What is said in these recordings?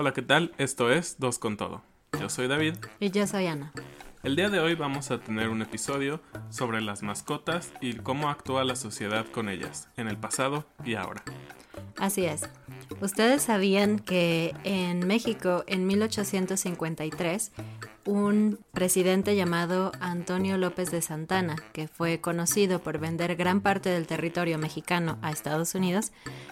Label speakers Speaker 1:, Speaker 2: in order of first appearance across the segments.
Speaker 1: Hola, ¿qué tal? Esto es Dos con Todo. Yo soy David.
Speaker 2: Y yo soy Ana.
Speaker 1: El día de hoy vamos a tener un episodio sobre las mascotas y cómo actúa la sociedad con ellas, en el pasado y ahora.
Speaker 2: Así es. Ustedes sabían que en México, en 1853, un presidente llamado Antonio López de Santana, que fue conocido por vender gran parte del territorio mexicano a Estados Unidos,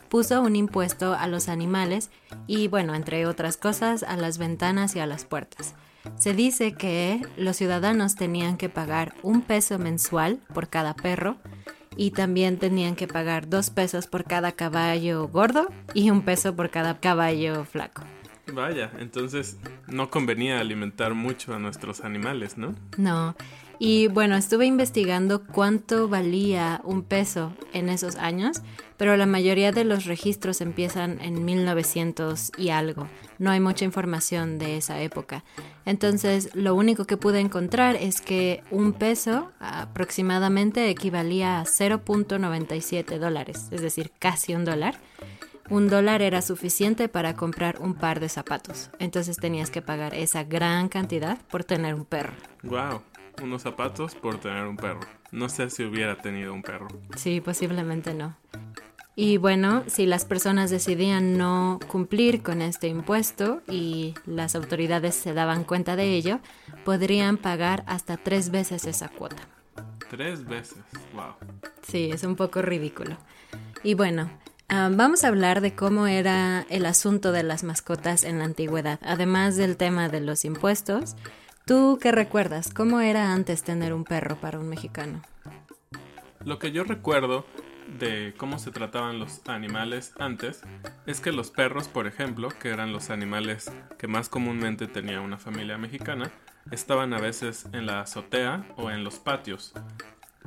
Speaker 2: puso un impuesto a los animales y, bueno, entre otras cosas, a las ventanas y a las puertas. Se dice que los ciudadanos tenían que pagar un peso mensual por cada perro y también tenían que pagar dos pesos por cada caballo gordo y un peso por cada caballo flaco.
Speaker 1: Vaya, entonces no convenía alimentar mucho a nuestros animales, ¿no?
Speaker 2: No. Y bueno, estuve investigando cuánto valía un peso en esos años, pero la mayoría de los registros empiezan en 1900 y algo. No hay mucha información de esa época. Entonces, lo único que pude encontrar es que un peso aproximadamente equivalía a 0.97 dólares, es decir, casi un dólar. Un dólar era suficiente para comprar un par de zapatos. Entonces tenías que pagar esa gran cantidad por tener un perro.
Speaker 1: Wow, unos zapatos por tener un perro. No sé si hubiera tenido un perro.
Speaker 2: Sí, posiblemente no. Y bueno, si las personas decidían no cumplir con este impuesto y las autoridades se daban cuenta de ello, podrían pagar hasta tres veces esa cuota.
Speaker 1: Tres veces, wow.
Speaker 2: Sí, es un poco ridículo. Y bueno, vamos a hablar de cómo era el asunto de las mascotas en la antigüedad, además del tema de los impuestos. ¿Tú qué recuerdas? ¿Cómo era antes tener un perro para un mexicano?
Speaker 1: Lo que yo recuerdo de cómo se trataban los animales antes es que los perros, por ejemplo, que eran los animales que más comúnmente tenía una familia mexicana, estaban a veces en la azotea o en los patios.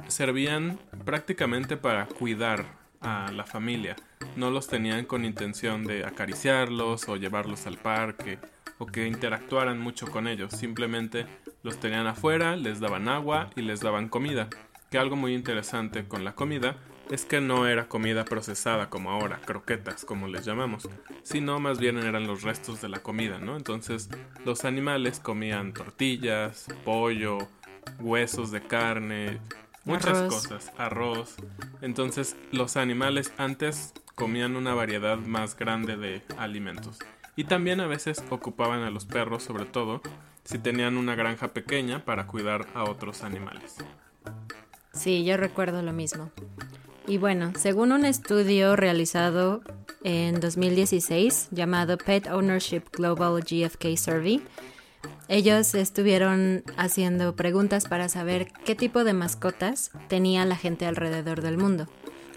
Speaker 1: Servían prácticamente para cuidar a la familia. No los tenían con intención de acariciarlos o llevarlos al parque o que interactuaran mucho con ellos. Simplemente los tenían afuera, les daban agua y les daban comida. Que algo muy interesante con la comida es que no era comida procesada como ahora, croquetas como les llamamos, sino más bien eran los restos de la comida, ¿no? Entonces los animales comían tortillas, pollo, huesos de carne, muchas cosas, arroz. Entonces los animales antes comían una variedad más grande de alimentos. Y también a veces ocupaban a los perros, sobre todo si tenían una granja pequeña para cuidar a otros animales.
Speaker 2: Sí, yo recuerdo lo mismo. Y bueno, según un estudio realizado en 2016 llamado Pet Ownership Global GFK Survey, Ellos estuvieron haciendo preguntas para saber qué tipo de mascotas tenía la gente alrededor del mundo.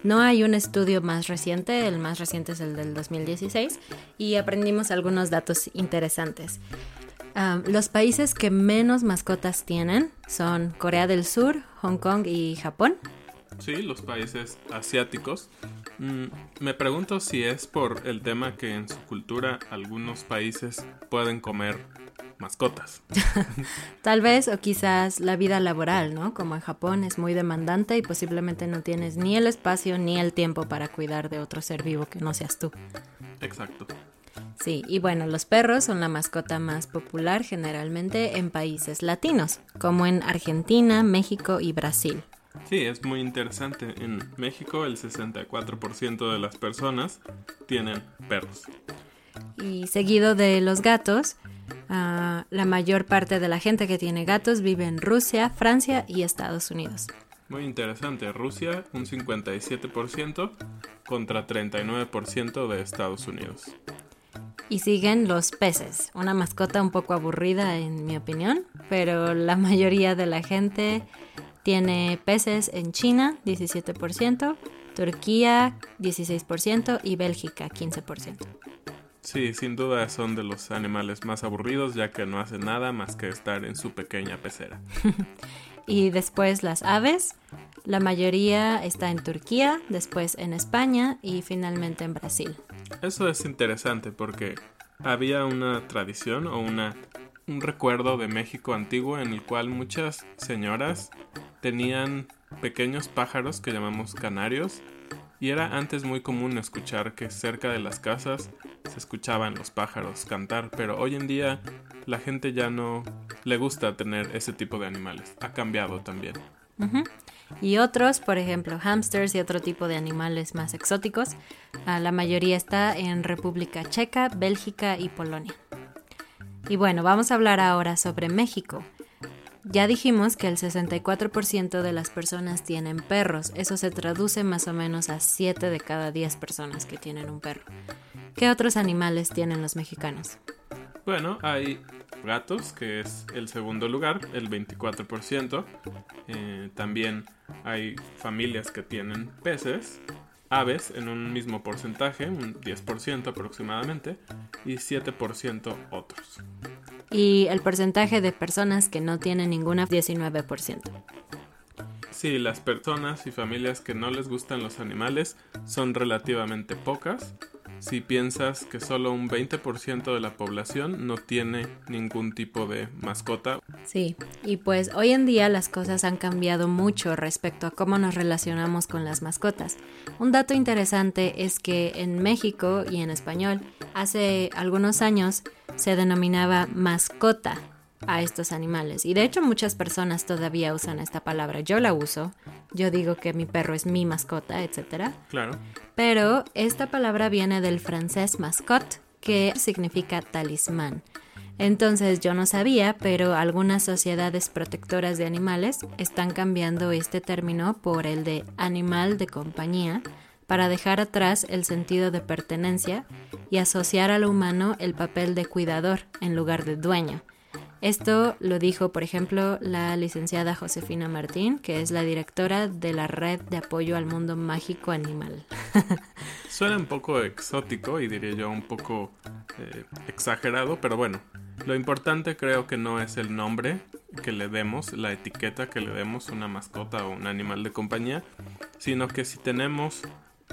Speaker 2: No hay un estudio más reciente, el más reciente es el del 2016, y aprendimos algunos datos interesantes. Ah, los países que menos mascotas tienen son Corea del Sur, Hong Kong y Japón.
Speaker 1: Sí, los países asiáticos. Mm, me pregunto si es por el tema que en su cultura algunos países pueden comer mascotas.
Speaker 2: Tal vez o quizás la vida laboral, ¿no? Como en Japón es muy demandante y posiblemente no tienes ni el espacio ni el tiempo para cuidar de otro ser vivo que no seas tú.
Speaker 1: Exacto.
Speaker 2: Sí, y bueno, los perros son la mascota más popular generalmente en países latinos, como en Argentina, México y Brasil.
Speaker 1: Sí, es muy interesante. En México el 64% de las personas tienen perros.
Speaker 2: Y seguido de los gatos, La mayor parte de la gente que tiene gatos vive en Rusia, Francia y Estados Unidos.
Speaker 1: Muy interesante. Rusia un 57% contra 39% de Estados Unidos.
Speaker 2: Y siguen los peces, una mascota un poco aburrida en mi opinión, pero la mayoría de la gente tiene peces en China, 17%, Turquía, 16% y Bélgica, 15%.
Speaker 1: Sí, sin duda son de los animales más aburridos ya que no hacen nada más que estar en su pequeña pecera.
Speaker 2: y después las aves, la mayoría está en Turquía, después en España y finalmente en Brasil.
Speaker 1: Eso es interesante porque había una tradición o una, un recuerdo de México antiguo en el cual muchas señoras tenían pequeños pájaros que llamamos canarios y era antes muy común escuchar que cerca de las casas se escuchaban los pájaros cantar, pero hoy en día la gente ya no le gusta tener ese tipo de animales. Ha cambiado también.
Speaker 2: Y otros, por ejemplo, hamsters y otro tipo de animales más exóticos, la mayoría está en República Checa, Bélgica y Polonia. Y bueno, vamos a hablar ahora sobre México. Ya dijimos que el 64% de las personas tienen perros. Eso se traduce más o menos a 7 de cada 10 personas que tienen un perro. ¿Qué otros animales tienen los mexicanos?
Speaker 1: Bueno, hay gatos, que es el segundo lugar, el 24%. Eh, también hay familias que tienen peces, aves en un mismo porcentaje, un 10% aproximadamente, y 7% otros
Speaker 2: y el porcentaje de personas que no tienen ninguna 19%.
Speaker 1: Sí, las personas y familias que no les gustan los animales son relativamente pocas. Si piensas que solo un 20% de la población no tiene ningún tipo de mascota.
Speaker 2: Sí, y pues hoy en día las cosas han cambiado mucho respecto a cómo nos relacionamos con las mascotas. Un dato interesante es que en México y en español, hace algunos años se denominaba mascota a estos animales. Y de hecho muchas personas todavía usan esta palabra. Yo la uso. Yo digo que mi perro es mi mascota, etc.
Speaker 1: Claro.
Speaker 2: Pero esta palabra viene del francés mascotte, que significa talismán. Entonces yo no sabía, pero algunas sociedades protectoras de animales están cambiando este término por el de animal de compañía para dejar atrás el sentido de pertenencia y asociar al humano el papel de cuidador en lugar de dueño. Esto lo dijo, por ejemplo, la licenciada Josefina Martín, que es la directora de la Red de Apoyo al Mundo Mágico Animal.
Speaker 1: Suena un poco exótico y diría yo un poco eh, exagerado, pero bueno, lo importante creo que no es el nombre que le demos, la etiqueta que le demos una mascota o un animal de compañía, sino que si tenemos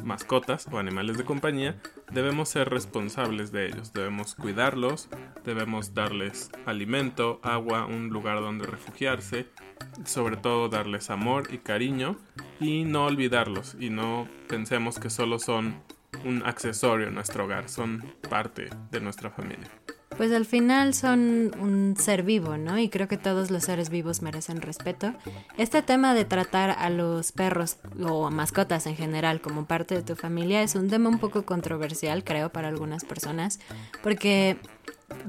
Speaker 1: mascotas o animales de compañía, debemos ser responsables de ellos, debemos cuidarlos, debemos darles alimento, agua, un lugar donde refugiarse, sobre todo darles amor y cariño y no olvidarlos y no pensemos que solo son un accesorio en nuestro hogar, son parte de nuestra familia.
Speaker 2: Pues al final son un ser vivo, ¿no? Y creo que todos los seres vivos merecen respeto. Este tema de tratar a los perros o a mascotas en general como parte de tu familia es un tema un poco controversial, creo, para algunas personas, porque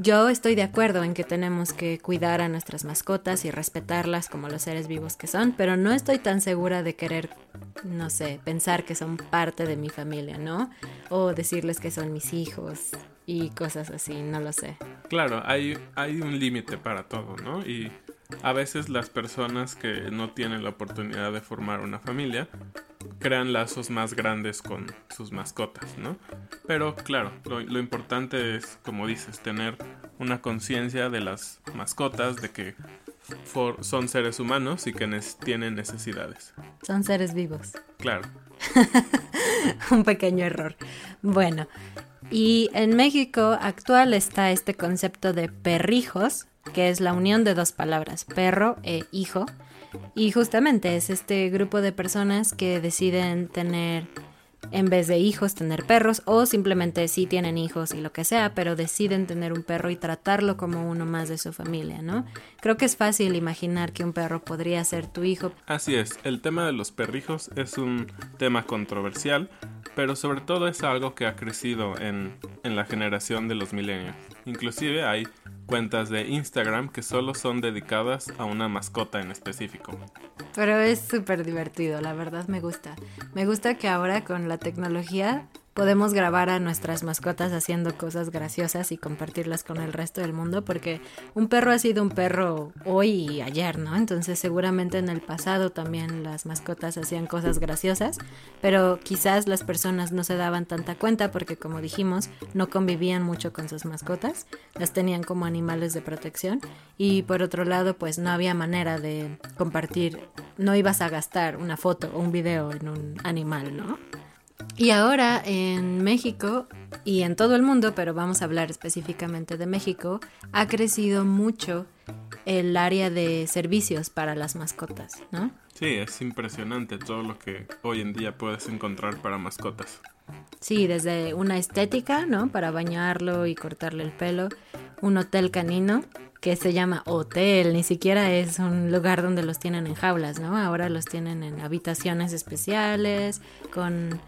Speaker 2: yo estoy de acuerdo en que tenemos que cuidar a nuestras mascotas y respetarlas como los seres vivos que son, pero no estoy tan segura de querer, no sé, pensar que son parte de mi familia, ¿no? O decirles que son mis hijos y cosas así, no lo sé.
Speaker 1: Claro, hay, hay un límite para todo, ¿no? Y a veces las personas que no tienen la oportunidad de formar una familia crean lazos más grandes con sus mascotas, ¿no? Pero claro, lo, lo importante es, como dices, tener una conciencia de las mascotas, de que for- son seres humanos y que tienen necesidades.
Speaker 2: Son seres vivos.
Speaker 1: Claro.
Speaker 2: un pequeño error. Bueno, y en México actual está este concepto de perrijos, que es la unión de dos palabras, perro e hijo. Y justamente es este grupo de personas que deciden tener, en vez de hijos, tener perros, o simplemente sí tienen hijos y lo que sea, pero deciden tener un perro y tratarlo como uno más de su familia, ¿no? Creo que es fácil imaginar que un perro podría ser tu hijo,
Speaker 1: Así es, el tema de los perrijos es un tema controversial, pero sobre todo es algo que ha crecido en, en la generación de los millennials. Inclusive hay cuentas de Instagram que solo son dedicadas a una mascota en específico.
Speaker 2: Pero es súper divertido, la verdad me gusta. Me gusta que ahora con la tecnología podemos grabar a nuestras mascotas haciendo cosas graciosas y compartirlas con el resto del mundo porque un perro ha sido un perro hoy y ayer, ¿no? Entonces seguramente en el pasado también las mascotas hacían cosas graciosas, pero quizás las personas no se daban tanta cuenta porque como dijimos, no convivían mucho con sus mascotas, las tenían como animales de protección y por otro lado pues no había manera de compartir, no ibas a gastar una foto o un video en un animal, ¿no? Y ahora en México y en todo el mundo, pero vamos a hablar específicamente de México, ha crecido mucho el área de servicios para las mascotas, ¿no?
Speaker 1: Sí, es impresionante todo lo que hoy en día puedes encontrar para mascotas.
Speaker 2: Sí, desde una estética, ¿no? Para bañarlo y cortarle el pelo, un hotel canino que se llama hotel, ni siquiera es un lugar donde los tienen en jaulas, ¿no? Ahora los tienen en habitaciones especiales, con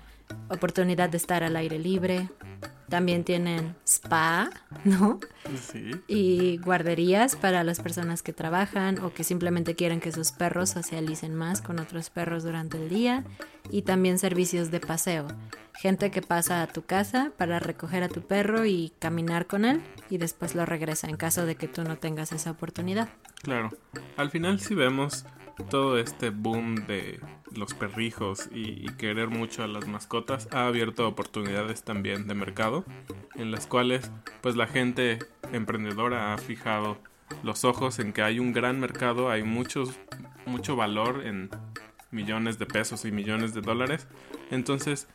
Speaker 2: oportunidad de estar al aire libre. También tienen spa, ¿no?
Speaker 1: Sí,
Speaker 2: Y guarderías para las personas que trabajan o que simplemente quieren que sus perros socialicen más con otros perros durante el día. Y también servicios de paseo. Gente que pasa a tu casa para recoger a tu perro y caminar con él y después lo regresa en caso de que tú no tengas esa oportunidad.
Speaker 1: claro. Al final si vemos todo este boom de los perrijos y, querer mucho a las mascotas ha abierto oportunidades también de mercado en las cuales pues la gente emprendedora ha fijado los ojos en que hay un gran mercado, hay muchos, mucho valor en millones de pesos y millones de dólares. Entonces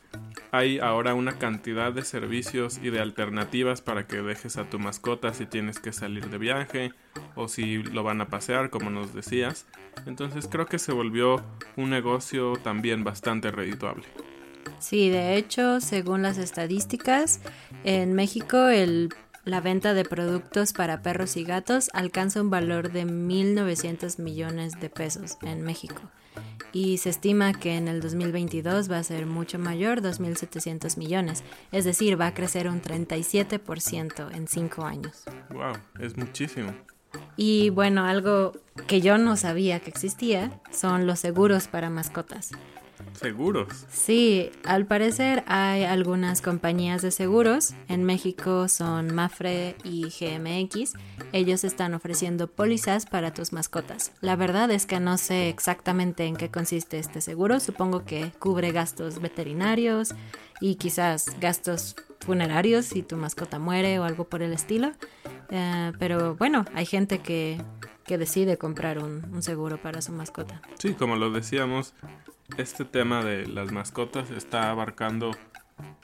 Speaker 1: hay ahora una cantidad de servicios y de alternativas para que dejes a tu mascota si tienes que salir de viaje o si lo van a pasear, como nos decías. Entonces creo que se volvió un negocio también bastante redituable.
Speaker 2: Sí, de hecho, según las estadísticas, en México el, la venta de productos para perros y gatos alcanza un valor de 1.900 millones de pesos en México. Y se estima que en el 2022 va a ser mucho mayor, 2.700 millones. Es decir, va a crecer un 37% en 5 años.
Speaker 1: Wow, es muchísimo.
Speaker 2: Y bueno, algo que yo no sabía que existía son los seguros para mascotas.
Speaker 1: Seguros.
Speaker 2: Sí, al parecer hay algunas compañías de seguros. En México son Mafre y GMX. Ellos están ofreciendo pólizas para tus mascotas. La verdad es que no sé exactamente en qué consiste este seguro. Supongo que cubre gastos veterinarios y quizás gastos funerarios si tu mascota muere o algo por el estilo. Eh, pero bueno, hay gente que, que decide comprar un, un seguro para su mascota.
Speaker 1: Sí, como lo decíamos, este tema de las mascotas está abarcando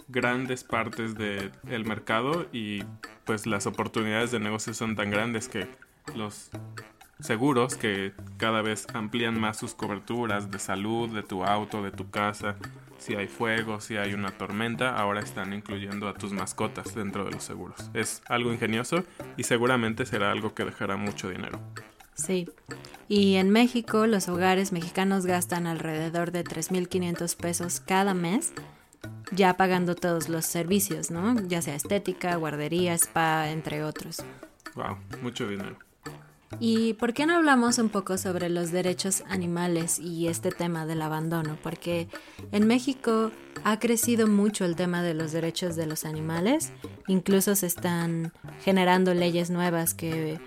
Speaker 1: grandes partes del mercado y pues las oportunidades de negocio son tan grandes que los seguros que cada vez amplían más sus coberturas de salud, de tu auto, de tu casa, si hay fuego, si hay una tormenta, ahora están incluyendo a tus mascotas dentro de los seguros. Es algo ingenioso y seguramente será algo que dejará mucho dinero.
Speaker 2: Sí. Y en México los hogares mexicanos gastan alrededor de 3.500 pesos cada mes, ya pagando todos los servicios, ¿no? Ya sea estética, guardería, spa, entre otros.
Speaker 1: Wow, mucho dinero.
Speaker 2: ¿Y por qué no hablamos un poco sobre los derechos animales y este tema del abandono? Porque en México ha crecido mucho el tema de los derechos de los animales, incluso se están generando leyes nuevas que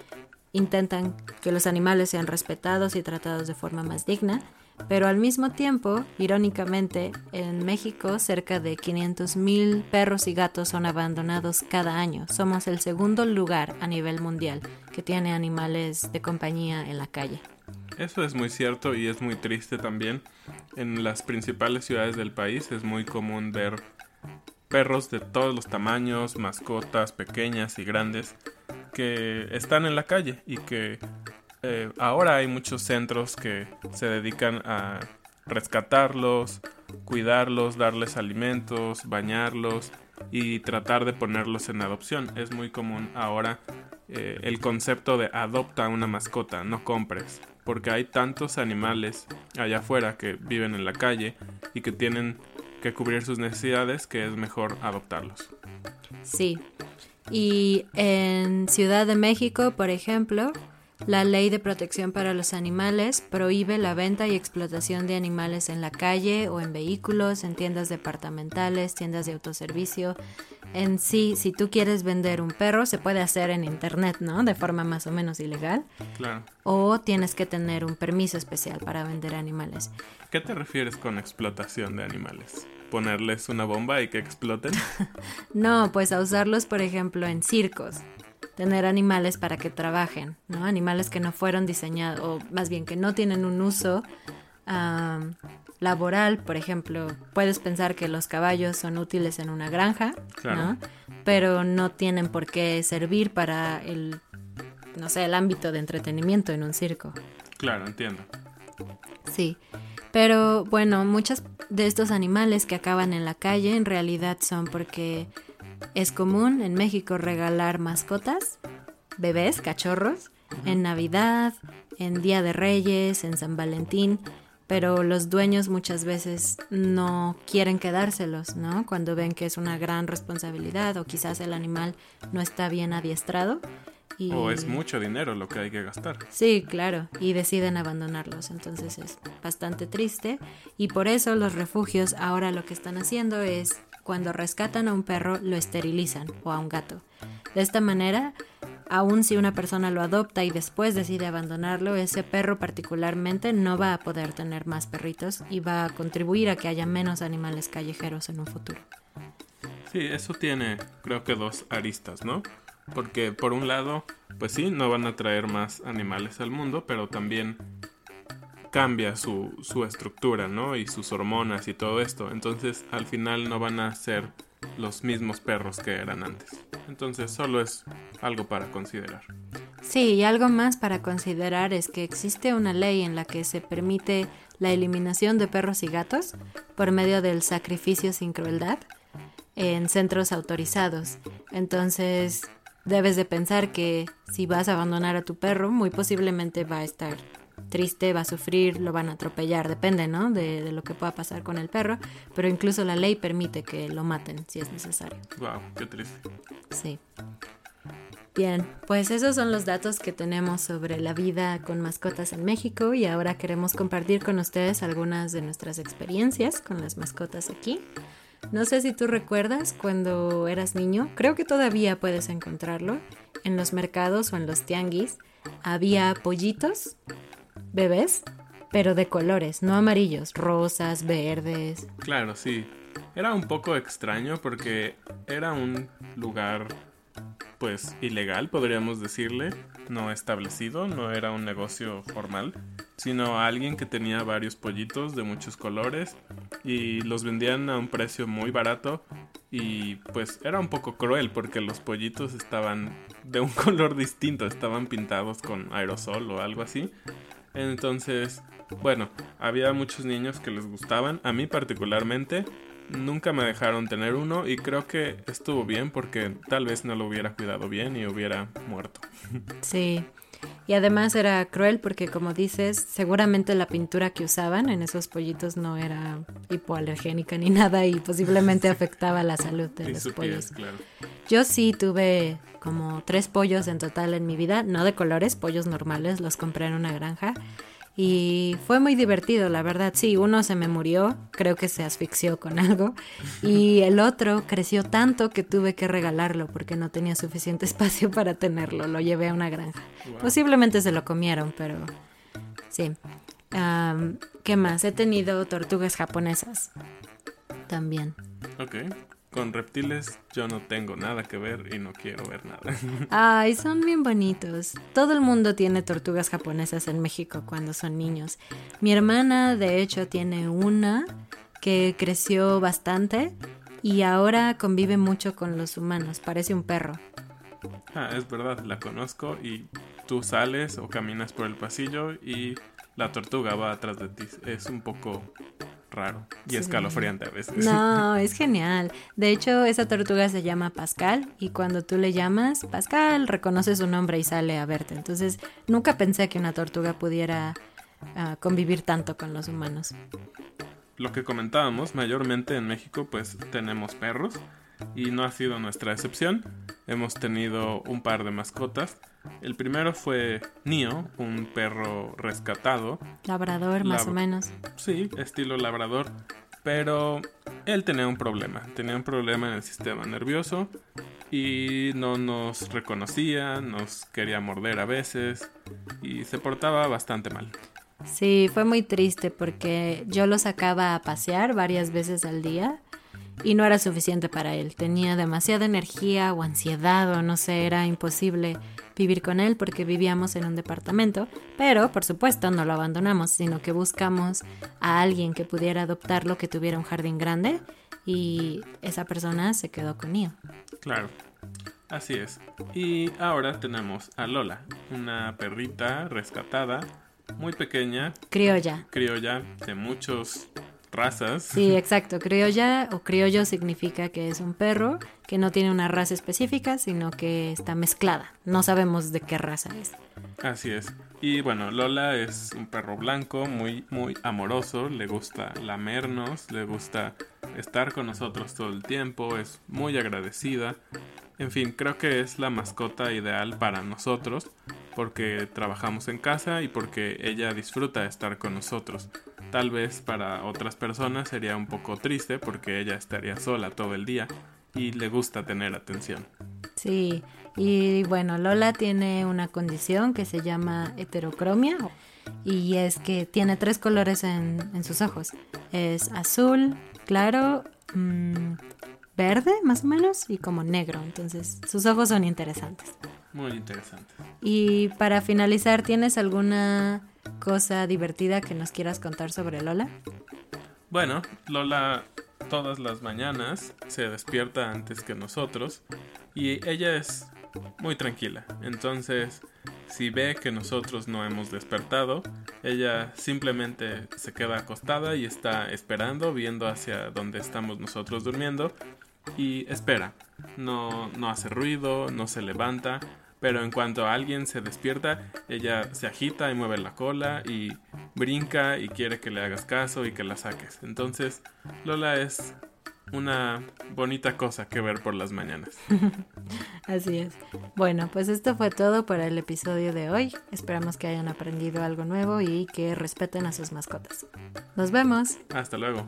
Speaker 2: intentan que los animales sean respetados y tratados de forma más digna. Pero al mismo tiempo, irónicamente, en México cerca de 500.000 perros y gatos son abandonados cada año. Somos el segundo lugar a nivel mundial que tiene animales de compañía en la calle.
Speaker 1: Eso es muy cierto y es muy triste también. En las principales ciudades del país es muy común ver perros de todos los tamaños, mascotas pequeñas y grandes, que están en la calle y que eh, ahora hay muchos centros que se dedican a rescatarlos, cuidarlos, darles alimentos, bañarlos y tratar de ponerlos en adopción. Es muy común ahora eh, el concepto de adopta una mascota, no compres, porque hay tantos animales allá afuera que viven en la calle y que tienen que cubrir sus necesidades que es mejor adoptarlos.
Speaker 2: Sí. Y en Ciudad de México, por ejemplo, la Ley de Protección para los Animales prohíbe la venta y explotación de animales en la calle o en vehículos, en tiendas departamentales, tiendas de autoservicio. En sí, si tú quieres vender un perro, se puede hacer en internet, ¿no? De forma más o menos ilegal.
Speaker 1: Claro.
Speaker 2: O tienes que tener un permiso especial para vender animales.
Speaker 1: ¿Qué te refieres con explotación de animales? ¿Ponerles una bomba y que exploten?
Speaker 2: no, pues a usarlos, por ejemplo, en circos tener animales para que trabajen, ¿no? Animales que no fueron diseñados, o más bien que no tienen un uso laboral, por ejemplo, puedes pensar que los caballos son útiles en una granja, ¿no? Pero no tienen por qué servir para el, no sé, el ámbito de entretenimiento en un circo.
Speaker 1: Claro, entiendo.
Speaker 2: Sí. Pero bueno, muchos de estos animales que acaban en la calle en realidad son porque es común en México regalar mascotas, bebés, cachorros, en Navidad, en Día de Reyes, en San Valentín, pero los dueños muchas veces no quieren quedárselos, ¿no? Cuando ven que es una gran responsabilidad o quizás el animal no está bien adiestrado.
Speaker 1: O es mucho dinero lo que hay que gastar.
Speaker 2: Sí, claro, y deciden abandonarlos, entonces es bastante triste y por eso los refugios ahora lo que están haciendo es cuando rescatan a un perro lo esterilizan o a un gato. De esta manera, aun si una persona lo adopta y después decide abandonarlo, ese perro particularmente no va a poder tener más perritos y va a contribuir a que haya menos animales callejeros en un futuro.
Speaker 1: Sí, eso tiene creo que dos aristas, ¿no? Porque por un lado, pues sí, no van a traer más animales al mundo, pero también cambia su, su estructura, ¿no? Y sus hormonas y todo esto. Entonces al final no van a ser los mismos perros que eran antes. Entonces solo es algo para considerar.
Speaker 2: Sí, y algo más para considerar es que existe una ley en la que se permite la eliminación de perros y gatos por medio del sacrificio sin crueldad en centros autorizados. Entonces, debes de pensar que si vas a abandonar a tu perro, muy posiblemente va a estar triste, va a sufrir, lo van a atropellar, depende, ¿no? De, lo que pueda pasar con el perro, pero incluso la ley permite que lo maten si es necesario.
Speaker 1: Wow, qué triste.
Speaker 2: Sí. Bien, pues esos son los datos que tenemos sobre la vida con mascotas en México y ahora queremos compartir con ustedes algunas de nuestras experiencias con las mascotas aquí. No sé si tú recuerdas cuando eras niño, creo que todavía puedes encontrarlo en los mercados o en los tianguis. Había pollitos bebés, pero de colores, no amarillos, rosas, verdes.
Speaker 1: Claro, sí. Era un poco extraño porque era un lugar pues ilegal, podríamos decirle, no establecido, no era un negocio formal, sino alguien que tenía varios pollitos de muchos colores y los vendían a un precio muy barato y pues era un poco cruel porque los pollitos estaban de un color distinto, estaban pintados con aerosol o algo así entonces, bueno, había muchos niños que les gustaban. A mí particularmente, nunca me dejaron tener uno y creo que estuvo bien porque tal vez no lo hubiera cuidado bien y hubiera muerto.
Speaker 2: Sí. Y además era cruel porque, como dices, seguramente la pintura que usaban en esos pollitos no era hipoalergénica ni nada y posiblemente afectaba la salud de
Speaker 1: Y
Speaker 2: los pollos.
Speaker 1: claro.
Speaker 2: Yo sí tuve como tres pollos en total en mi vida, no de colores, pollos normales, los compré en una granja. Y fue muy divertido, la verdad. Sí, uno se me murió, creo que se asfixió con algo. Y el otro creció tanto que tuve que regalarlo porque no tenía suficiente espacio para tenerlo. Lo llevé a una granja. Posiblemente se lo comieron, pero sí. Am, ¿Qué más? He tenido tortugas japonesas también.
Speaker 1: Ok. Con reptiles yo no tengo nada que ver y no quiero ver nada.
Speaker 2: Ay, son bien bonitos. Todo el mundo tiene tortugas japonesas en México cuando son niños. Mi hermana, de hecho, tiene una que creció bastante y ahora convive mucho con los humanos. Parece un perro.
Speaker 1: ah, es verdad, la conozco y tú sales o caminas por el pasillo y la tortuga va atrás de ti. Es un poco raro y
Speaker 2: Sí.
Speaker 1: escalofriante a veces.
Speaker 2: No, es genial. De hecho, esa tortuga se llama Pascal y cuando tú le llamas, Pascal reconoce su nombre y sale a verte. Entonces, nunca pensé que una tortuga pudiera ah, convivir tanto con los humanos.
Speaker 1: Lo que comentábamos, mayormente en México pues tenemos perros y no ha sido nuestra excepción. Hemos tenido un par de mascotas. El primero fue Nio, un perro rescatado,
Speaker 2: Labrador, más o menos.
Speaker 1: sí, estilo labrador, pero él tenía un problema, tenía un problema en el sistema nervioso y no nos reconocía, nos quería morder a veces y se portaba bastante mal.
Speaker 2: Sí, fue muy triste porque yo lo sacaba a pasear varias veces al día y no era suficiente para él. Tenía demasiada energía o ansiedad o no sé, era imposible vivir con él porque vivíamos en un departamento, pero por supuesto no lo abandonamos, sino que buscamos a alguien que pudiera adoptarlo, que tuviera un jardín grande y esa persona se quedó con Nio.
Speaker 1: Claro, así es. Y ahora tenemos a Lola, una perrita rescatada, muy pequeña,
Speaker 2: Criolla.
Speaker 1: criolla de muchas razas.
Speaker 2: Sí, exacto. Criolla o criollo significa que es un perro que no tiene una raza específica, sino que está mezclada. No sabemos de qué raza es.
Speaker 1: Así es. Y bueno, Lola es un perro blanco, muy, muy amoroso, le gusta lamernos, le gusta estar con nosotros todo el tiempo, es muy agradecida. En fin, creo que es la mascota ideal para nosotros porque trabajamos en casa y porque ella disfruta de estar con nosotros. Tal vez para otras personas sería un poco triste porque ella estaría sola todo el día y le gusta tener atención.
Speaker 2: Sí, y bueno, Lola tiene una condición que se llama heterocromia y es que tiene tres colores en, en sus ojos. Es azul, claro, mm, verde más o menos y como negro. Entonces sus ojos son interesantes.
Speaker 1: Muy interesante.
Speaker 2: Y para finalizar, ¿tienes alguna cosa divertida que nos quieras contar sobre Lola?
Speaker 1: Bueno, Lola todas las mañanas se despierta antes que nosotros y ella es muy tranquila. Entonces, si ve que nosotros no hemos despertado, ella simplemente se queda acostada y está esperando, viendo hacia donde estamos nosotros durmiendo y espera. No, no hace ruido, no se levanta, pero en cuanto alguien se despierta, ella se agita y mueve la cola y brinca y quiere que le hagas caso y que la saques. Entonces, Lola es una bonita cosa que ver por las mañanas.
Speaker 2: Así es. Bueno, pues esto fue todo para el episodio de hoy. Esperamos que hayan aprendido algo nuevo y que respeten a sus mascotas. Nos vemos.
Speaker 1: Hasta luego.